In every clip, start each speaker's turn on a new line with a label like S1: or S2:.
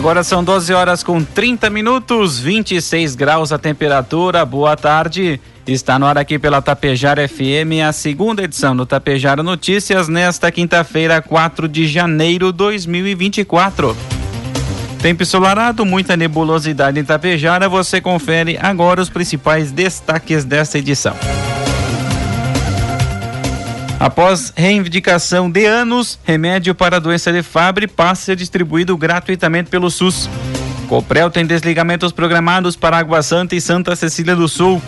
S1: Agora são 12 horas com 30 minutos, 26 graus a temperatura. Boa tarde. Está no ar aqui pela Tapejara FM a segunda edição do Tapejara Notícias nesta quinta-feira, 4 de janeiro de 2024. Tempo ensolarado, muita nebulosidade em Tapejara. Você confere agora os principais destaques desta edição. Após reivindicação de anos, remédio para a doença de Fabry passa a ser distribuído gratuitamente pelo SUS. Coprel tem desligamentos programados para Água Santa e Santa Cecília do Sul.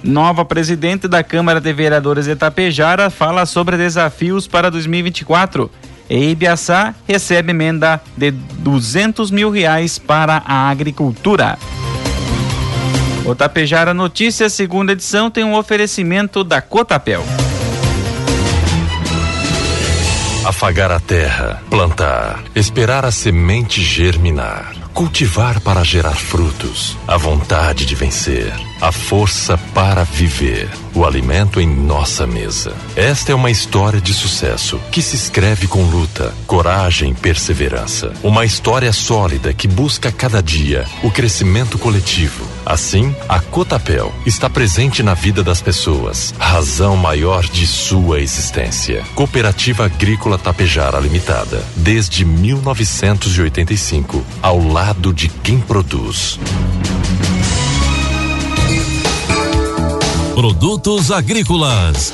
S1: Nova presidente da Câmara de Vereadores de Itapejara fala sobre desafios para 2024. E Ibiaçá recebe emenda de 200 mil reais para a agricultura. O Tapejara Notícias, segunda edição, tem um oferecimento da Cotapel.
S2: Afagar a terra, plantar, esperar a semente germinar, cultivar para gerar frutos, a vontade de vencer, a força para viver, o alimento em nossa mesa. Esta é uma história de sucesso que se escreve com luta, coragem e perseverança. Uma história sólida que busca cada dia o crescimento coletivo Assim, a Cotapel está presente na vida das pessoas, razão maior de sua existência. Cooperativa Agrícola Tapejara Limitada, desde 1985, ao lado de quem produz.
S3: Produtos agrícolas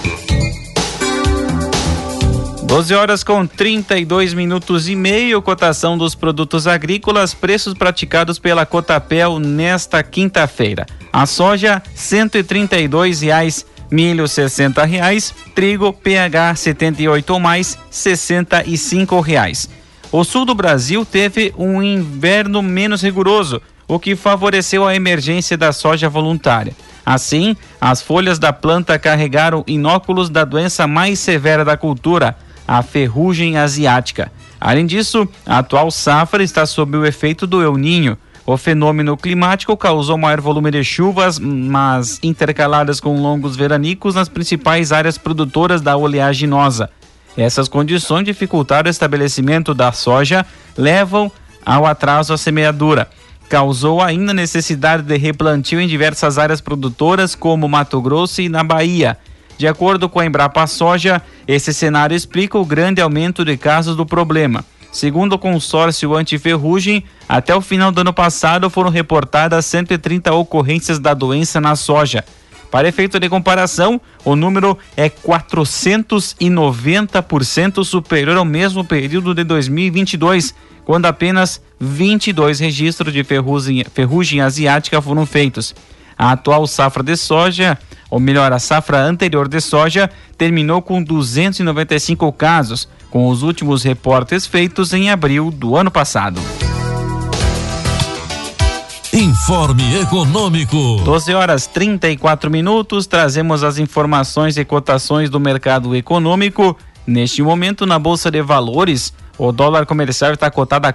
S1: 12 horas com 32 minutos e meio, cotação dos produtos agrícolas, preços praticados pela Cotapel nesta quinta-feira. A soja, R$ reais, milho R$ reais, trigo PH 78 ou mais, R$ reais. O sul do Brasil teve um inverno menos rigoroso, o que favoreceu a emergência da soja voluntária. Assim, as folhas da planta carregaram inóculos da doença mais severa da cultura, a ferrugem asiática. Além disso, a atual safra está sob o efeito do El Ninho. O fenômeno climático causou maior volume de chuvas, mas intercaladas com longos veranicos nas principais áreas produtoras da oleaginosa. Essas condições dificultaram o estabelecimento da soja, levam ao atraso à semeadura. Causou ainda necessidade de replantio em diversas áreas produtoras, como Mato Grosso e na Bahia. De acordo com a Embrapa Soja, esse cenário explica o grande aumento de casos do problema. Segundo o consórcio antiferrugem, até o final do ano passado foram reportadas 130 ocorrências da doença na soja. Para efeito de comparação, o número é 490% superior ao mesmo período de 2022, quando apenas 22 registros de ferrugem, ferrugem asiática foram feitos. A atual safra de soja, ou melhor, a safra anterior de soja, terminou com 295 casos, com os últimos reportes feitos em abril do ano passado.
S3: Informe Econômico.
S1: 12 horas 34 minutos. Trazemos as informações e cotações do mercado econômico. Neste momento, na Bolsa de Valores, o dólar comercial está cotado a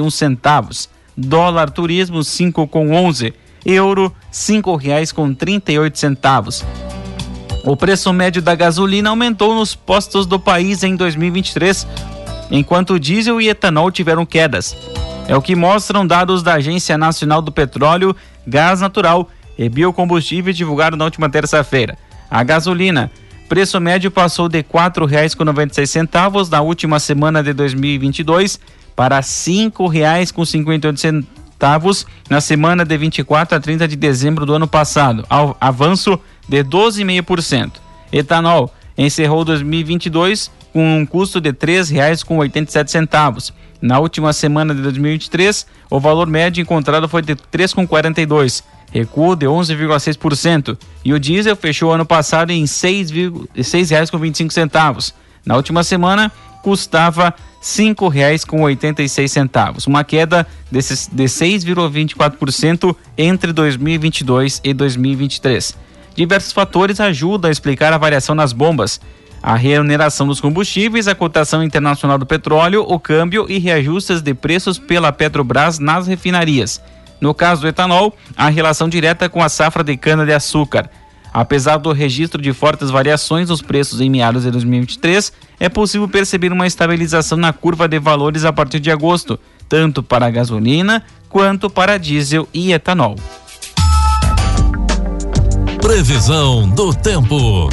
S1: um centavos. Dólar turismo com onze euro oito centavos. O preço médio da gasolina aumentou nos postos do país em 2023, enquanto diesel e etanol tiveram quedas. É o que mostram dados da Agência Nacional do Petróleo, Gás Natural e Biocombustível divulgados na última terça-feira. A gasolina, preço médio passou de R$ 4,96 na última semana de 2022 para R$ 5,58 centavos na semana de 24 a 30 de dezembro do ano passado, ao avanço de 12,5%. Etanol encerrou 2022 com um custo de R$ 3,87. Na última semana de 2023, o valor médio encontrado foi de R$ 3,42. Recuo de 11,6%, e o diesel fechou ano passado em R$ 6,25. Na última semana, custava R$ 5,86, uma queda de 6,24% entre 2022 e 2023. Diversos fatores ajudam a explicar a variação nas bombas. A remuneração dos combustíveis, a cotação internacional do petróleo, o câmbio e reajustes de preços pela Petrobras nas refinarias. No caso do etanol, a relação direta com a safra de cana-de-açúcar. Apesar do registro de fortes variações nos preços em meados de 2023, é possível perceber uma estabilização na curva de valores a partir de agosto, tanto para a gasolina quanto para diesel e etanol.
S3: Previsão do tempo.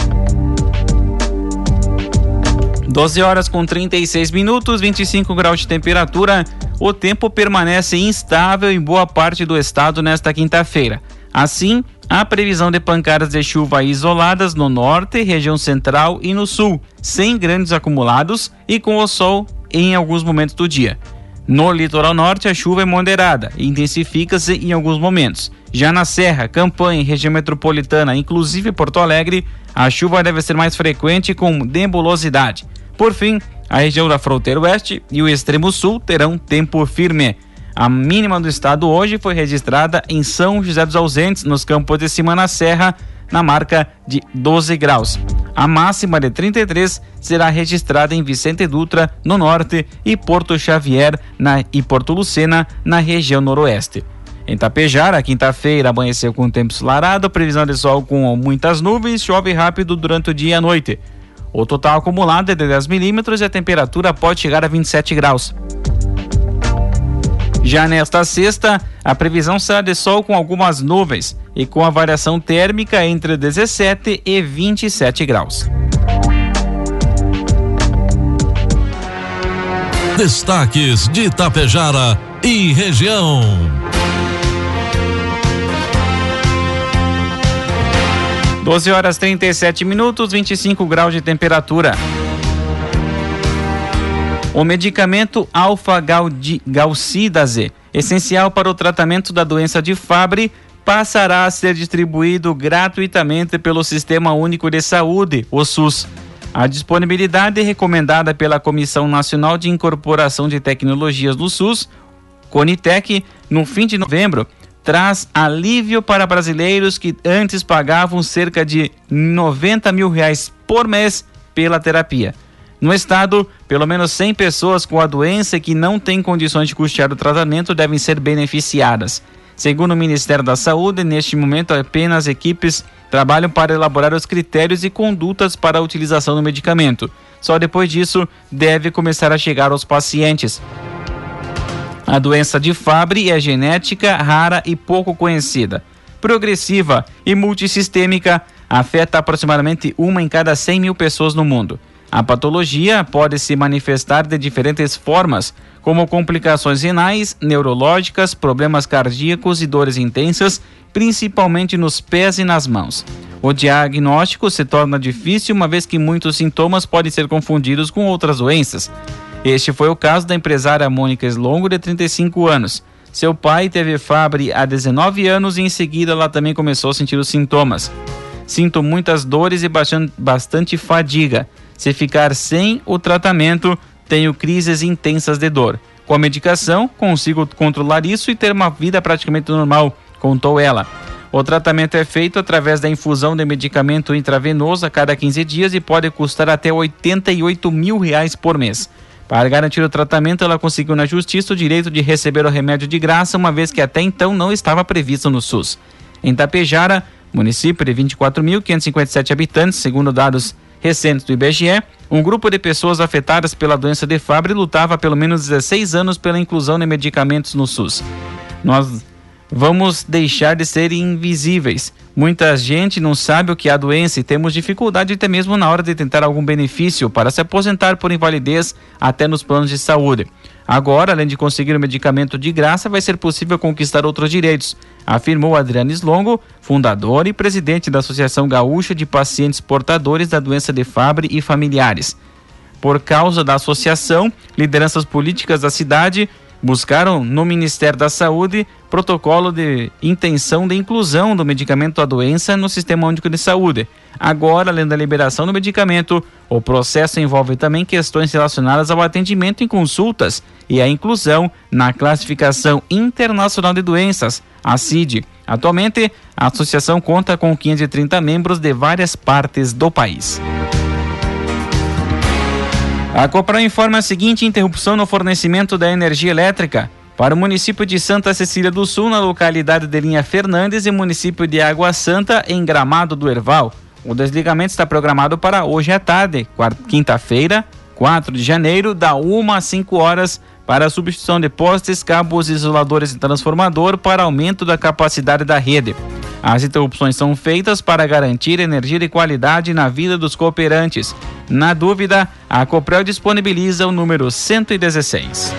S1: 12 horas com 36 minutos, 25 graus de temperatura. O tempo permanece instável em boa parte do estado nesta quinta-feira. Assim, há previsão de pancadas de chuva isoladas no norte, região central e no sul, sem grandes acumulados e com o sol em alguns momentos do dia. No litoral norte, a chuva é moderada e intensifica-se em alguns momentos. Já na Serra, Campanha e região metropolitana, inclusive Porto Alegre, a chuva deve ser mais frequente com nebulosidade. Por fim, a região da fronteira oeste e o extremo sul terão tempo firme. A mínima do estado hoje foi registrada em São José dos Ausentes, nos campos de cima na Serra, na marca de 12 graus. A máxima de 33 será registrada em Vicente Dutra, no norte, e Porto Xavier na, e Porto Lucena, na região noroeste. Em Tapejara, quinta-feira amanheceu com tempo ensolarado, previsão de sol com muitas nuvens, chove rápido durante o dia e a noite. O total acumulado é de 10 milímetros e a temperatura pode chegar a 27 graus. Já nesta sexta, a previsão será de sol com algumas nuvens e com a variação térmica entre 17 e 27 graus.
S3: Destaques de Itapejara e região.
S1: 12 horas 37 minutos, 25 graus de temperatura. O medicamento alfa-galcidase, essencial para o tratamento da doença de Fabry, passará a ser distribuído gratuitamente pelo Sistema Único de Saúde, o SUS. A disponibilidade recomendada pela Comissão Nacional de Incorporação de Tecnologias do SUS, Conitec, no fim de novembro, traz alívio para brasileiros que antes pagavam cerca de 90 mil reais por mês pela terapia. No estado, pelo menos 100 pessoas com a doença que não têm condições de custear o tratamento devem ser beneficiadas. Segundo o Ministério da Saúde, neste momento apenas equipes trabalham para elaborar os critérios e condutas para a utilização do medicamento. Só depois disso deve começar a chegar aos pacientes. A doença de Fabry é genética, rara e pouco conhecida. Progressiva e multissistêmica, afeta aproximadamente uma em cada 100 mil pessoas no mundo. A patologia pode se manifestar de diferentes formas, como complicações renais, neurológicas, problemas cardíacos e dores intensas, principalmente nos pés e nas mãos. O diagnóstico se torna difícil uma vez que muitos sintomas podem ser confundidos com outras doenças. Este foi o caso da empresária Mônica Slongo, de 35 anos. Seu pai teve Fabry há 19 anos e em seguida ela também começou a sentir os sintomas. Sinto muitas dores e bastante fadiga. Se ficar sem o tratamento, tenho crises intensas de dor. Com a medicação, consigo controlar isso e ter uma vida praticamente normal, contou ela. O tratamento é feito através da infusão de medicamento intravenoso a cada 15 dias e pode custar até 88 mil reais por mês. Para garantir o tratamento, ela conseguiu na justiça o direito de receber o remédio de graça, uma vez que até então não estava previsto no SUS. Em Tapejara, município de 24.557 habitantes, segundo dados recentes do IBGE, um grupo de pessoas afetadas pela doença de Fabry lutava há pelo menos 16 anos pela inclusão de medicamentos no SUS. Nós vamos deixar de ser invisíveis. Muita gente não sabe o que é a doença e temos dificuldade até mesmo na hora de tentar algum benefício para se aposentar por invalidez até nos planos de saúde. Agora, além de conseguir o medicamento de graça, vai ser possível conquistar outros direitos, afirmou Adriano Slongo, fundador e presidente da Associação Gaúcha de Pacientes Portadores da Doença de Fabry e Familiares. Por causa da associação, lideranças políticas da cidade buscaram no Ministério da Saúde protocolo de intenção de inclusão do medicamento à doença no Sistema Único de Saúde. Agora, além da liberação do medicamento, o processo envolve também questões relacionadas ao atendimento em consultas e a inclusão na Classificação Internacional de Doenças, a CID. Atualmente, a associação conta com 530 membros de várias partes do país. A Copran informa a seguinte interrupção no fornecimento da energia elétrica para o município de Santa Cecília do Sul, na localidade de Linha Fernandes e município de Água Santa, em Gramado do Erval. O desligamento está programado para hoje à tarde, quinta-feira, 4 de janeiro, da 1 às 5 horas, para a substituição de postes, cabos, isoladores e transformador para aumento da capacidade da rede. As interrupções são feitas para garantir energia de qualidade na vida dos cooperantes. Na dúvida, a Coprel disponibiliza o número 116.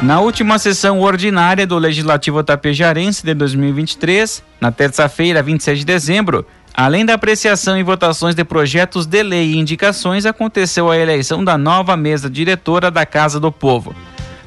S1: Na última sessão ordinária do Legislativo Tapejarense de 2023, na terça-feira, 26 de dezembro, além da apreciação e votações de projetos de lei e indicações, aconteceu a eleição da nova mesa diretora da Casa do Povo.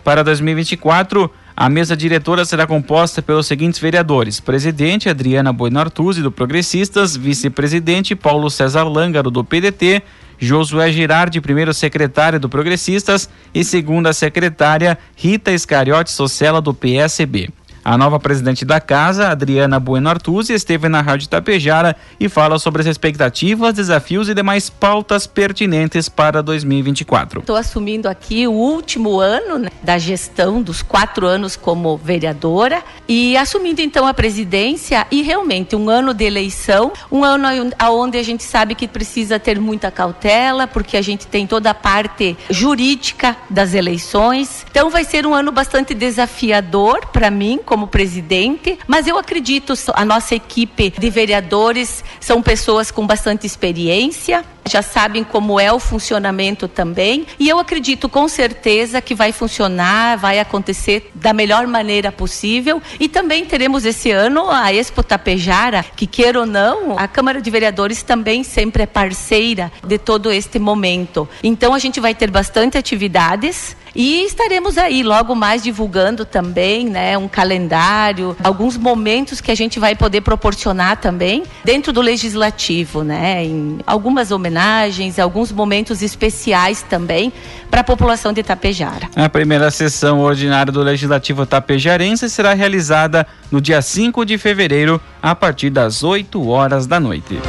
S1: Para 2024, a mesa diretora será composta pelos seguintes vereadores: presidente Adriana Boinartuzzi, do Progressistas, vice-presidente Paulo César Lângaro, do PDT, Josué Girardi, primeiro secretário do Progressistas, e segunda secretária Rita Iscariote Socella, do PSB. A nova presidente da casa, Adriana Bueno Artuzzi, esteve na Rádio Tapejara e fala sobre as expectativas, desafios e demais pautas pertinentes para 2024.
S4: Estou assumindo aqui o último ano né, da gestão dos quatro anos como vereadora e assumindo então a presidência e realmente um ano de eleição, um ano onde a gente sabe que precisa ter muita cautela, porque a gente tem toda a parte jurídica das eleições. Então vai ser um ano bastante desafiador para mim como presidente, mas eu acredito a nossa equipe de vereadores são pessoas com bastante experiência, já sabem como é o funcionamento também, e eu acredito com certeza que vai funcionar, vai acontecer da melhor maneira possível, e também teremos esse ano a Expo Tapejara, que queira ou não, a Câmara de Vereadores também sempre é parceira de todo este momento. Então a gente vai ter bastante atividades e estaremos aí logo mais divulgando também, né, um calendário, alguns momentos que a gente vai poder proporcionar também dentro do legislativo, né, em algumas homenagens, alguns momentos especiais também para a população de Tapejara.
S1: A primeira sessão ordinária do Legislativo Tapejarense será realizada no dia 5 de fevereiro, a partir das 8 horas da noite.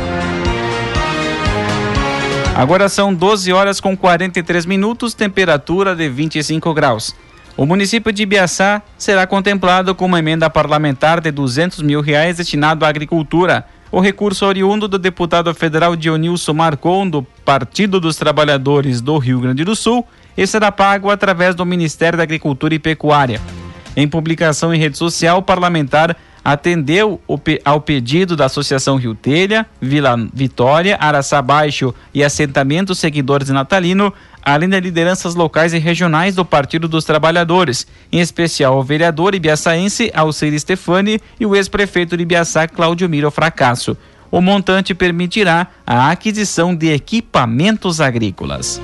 S1: Agora são 12 horas com 43 minutos, temperatura de 25 graus. O município de Ibiaçá será contemplado com uma emenda parlamentar de 200 mil reais destinado à agricultura. O recurso oriundo do deputado federal Dionilson Marcon, do Partido dos Trabalhadores do Rio Grande do Sul, e será pago através do Ministério da Agricultura e Pecuária. Em publicação em rede social, o parlamentar atendeu ao pedido da Associação Rio Telha, Vila Vitória, Araçá Baixo e Assentamento Seguidores de Natalino, além de lideranças locais e regionais do Partido dos Trabalhadores, em especial o vereador ibiaçaense Alcir Stefani e o ex-prefeito de Ibiaçá, Cláudio Miro Fracasso. O montante permitirá a aquisição de equipamentos agrícolas.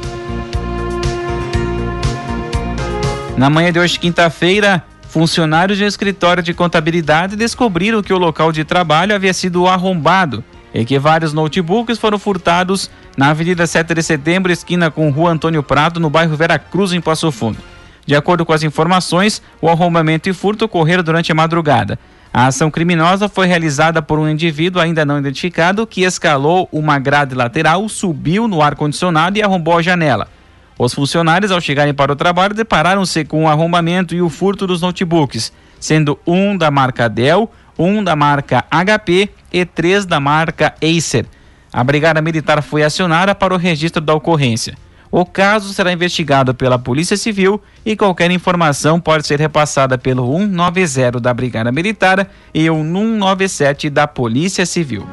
S1: Na manhã de hoje, quinta-feira, Funcionários de um escritório de contabilidade descobriram que o local de trabalho havia sido arrombado e que vários notebooks foram furtados na Avenida 7 de Setembro, esquina com Rua Antônio Prado, no bairro Vera Cruz, em Passo Fundo. De acordo com as informações, o arrombamento e furto ocorreram durante a madrugada. A ação criminosa foi realizada por um indivíduo ainda não identificado que escalou uma grade lateral, subiu no ar-condicionado e arrombou a janela. Os funcionários, ao chegarem para o trabalho, depararam-se com o arrombamento e o furto dos notebooks, sendo um da marca Dell, um da marca HP e três da marca Acer. A Brigada Militar foi acionada para o registro da ocorrência. O caso será investigado pela Polícia Civil e qualquer informação pode ser repassada pelo 190 da Brigada Militar e o 197 da Polícia Civil.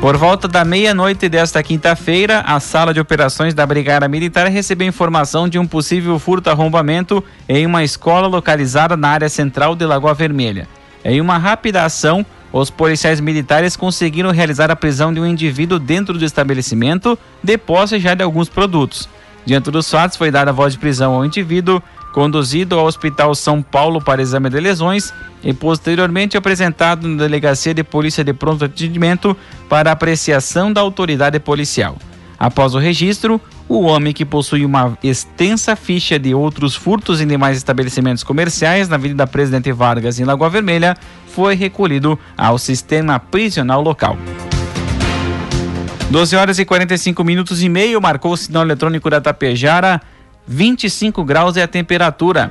S1: Por volta da meia-noite desta quinta-feira, a sala de operações da Brigada Militar recebeu informação de um possível furto-arrombamento em uma escola localizada na área central de Lagoa Vermelha. Em uma rápida ação, os policiais militares conseguiram realizar a prisão de um indivíduo dentro do estabelecimento, de posse já de alguns produtos. Diante dos fatos, foi dada voz de prisão ao indivíduo, conduzido ao Hospital São Paulo para exame de lesões e posteriormente apresentado na Delegacia de Polícia de Pronto Atendimento para apreciação da autoridade policial. Após o registro, o homem que possui uma extensa ficha de outros furtos em demais estabelecimentos comerciais na Avenida Presidente Vargas em Lagoa Vermelha foi recolhido ao sistema prisional local. 12 horas e 45 minutos e meio marcou o sinal eletrônico da Tapejara, 25 graus é a temperatura.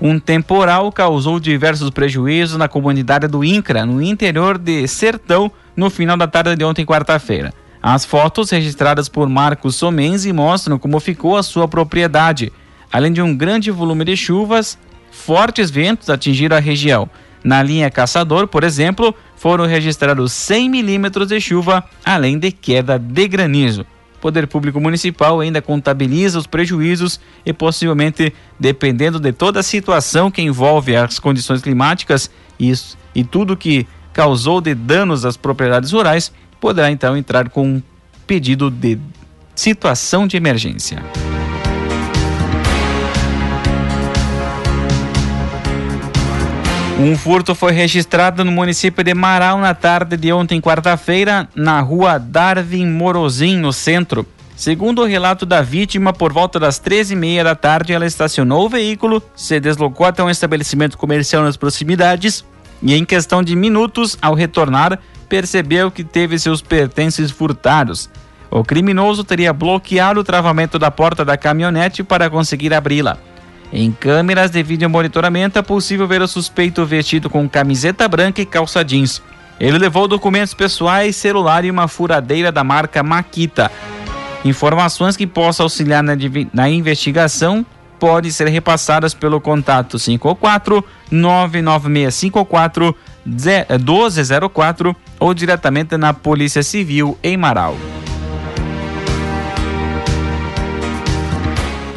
S1: Um temporal causou diversos prejuízos na comunidade do INCRA, no interior de Sertão, no final da tarde de ontem, quarta-feira. As fotos registradas por Marcos Somenzi mostram como ficou a sua propriedade. Além de um grande volume de chuvas, fortes ventos atingiram a região. Na linha Caçador, por exemplo, foram registrados 100 milímetros de chuva, além de queda de granizo. O Poder Público Municipal ainda contabiliza os prejuízos e possivelmente, dependendo de toda a situação que envolve as condições climáticas e, e tudo que causou de danos às propriedades rurais, poderá então entrar com um pedido de situação de emergência. Um furto foi registrado no município de Marau na tarde de ontem, quarta-feira, na rua Darwin Morozin, no centro. Segundo o relato da vítima, por volta das 13h30 da tarde, ela estacionou o veículo, se deslocou até um estabelecimento comercial nas proximidades e, em questão de minutos, ao retornar, percebeu que teve seus pertences furtados. O criminoso teria bloqueado o travamento da porta da caminhonete para conseguir abri-la. Em câmeras de vídeo monitoramento é possível ver o suspeito vestido com camiseta branca e calça jeans. Ele levou documentos pessoais, celular e uma furadeira da marca Makita. Informações que possam auxiliar na, na investigação podem ser repassadas pelo contato 54 99654 1204 ou diretamente na Polícia Civil em Marau.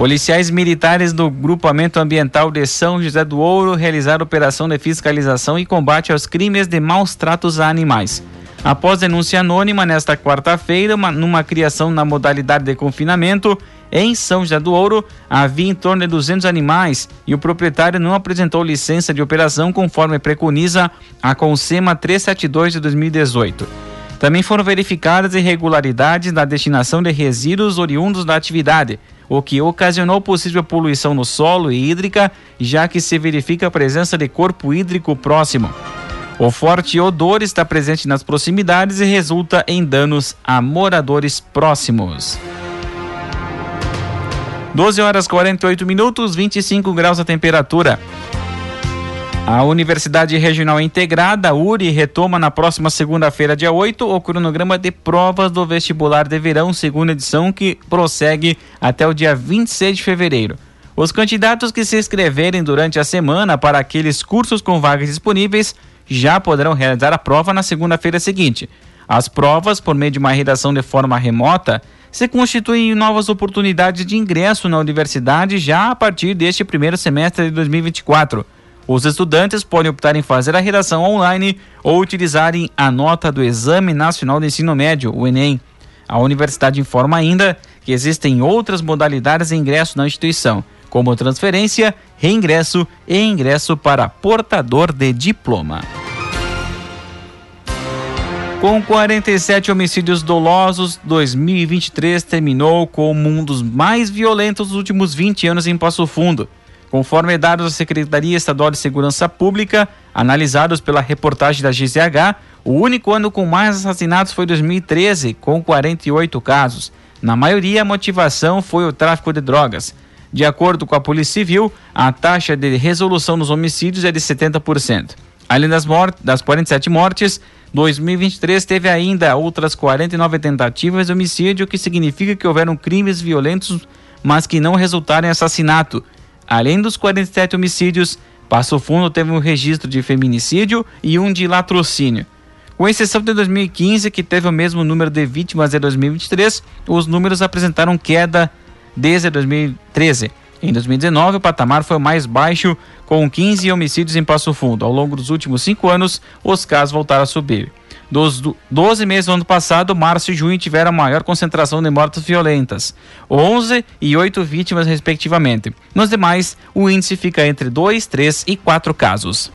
S1: Policiais militares do Grupamento Ambiental de São José do Ouro realizaram operação de fiscalização e combate aos crimes de maus tratos a animais. Após denúncia anônima nesta quarta-feira, numa criação na modalidade de confinamento, em São José do Ouro, havia em torno de 200 animais e o proprietário não apresentou licença de operação conforme preconiza a Consema 372 de 2018. Também foram verificadas irregularidades na destinação de resíduos oriundos da atividade, o que ocasionou possível poluição no solo e hídrica, já que se verifica a presença de corpo hídrico próximo. O forte odor está presente nas proximidades e resulta em danos a moradores próximos. 12 horas 48 minutos, 25 graus a temperatura. A Universidade Regional Integrada, URI, retoma na próxima segunda-feira, dia 8, o cronograma de provas do vestibular de verão, segunda edição, que prossegue até o dia 26 de fevereiro. Os candidatos que se inscreverem durante a semana para aqueles cursos com vagas disponíveis já poderão realizar a prova na segunda-feira seguinte. As provas, por meio de uma redação de forma remota, se constituem novas oportunidades de ingresso na universidade já a partir deste primeiro semestre de 2024. Os estudantes podem optar em fazer a redação online ou utilizarem a nota do Exame Nacional de Ensino Médio, o Enem. A universidade informa ainda que existem outras modalidades de ingresso na instituição, como transferência, reingresso e ingresso para portador de diploma. Com 47 homicídios dolosos, 2023 terminou como um dos mais violentos dos últimos 20 anos em Passo Fundo. Conforme dados da Secretaria Estadual de Segurança Pública, analisados pela reportagem da GZH, o único ano com mais assassinatos foi 2013, com 48 casos. Na maioria, a motivação foi o tráfico de drogas. De acordo com a Polícia Civil, a taxa de resolução dos homicídios é de 70%. Além das, mortes, das 47 mortes, 2023 teve ainda outras 49 tentativas de homicídio, o que significa que houveram crimes violentos, mas que não resultaram em assassinato. Além dos 47 homicídios, Passo Fundo teve um registro de feminicídio e um de latrocínio. Com exceção de 2015, que teve o mesmo número de vítimas de 2023, os números apresentaram queda desde 2013. Em 2019, o patamar foi mais baixo, com 15 homicídios em Passo Fundo. Ao longo dos últimos cinco anos, os casos voltaram a subir. Dos 12 meses do ano passado, março e junho tiveram a maior concentração de mortes violentas, 11 e 8 vítimas, respectivamente. Nos demais, o índice fica entre 2, 3 e 4 casos.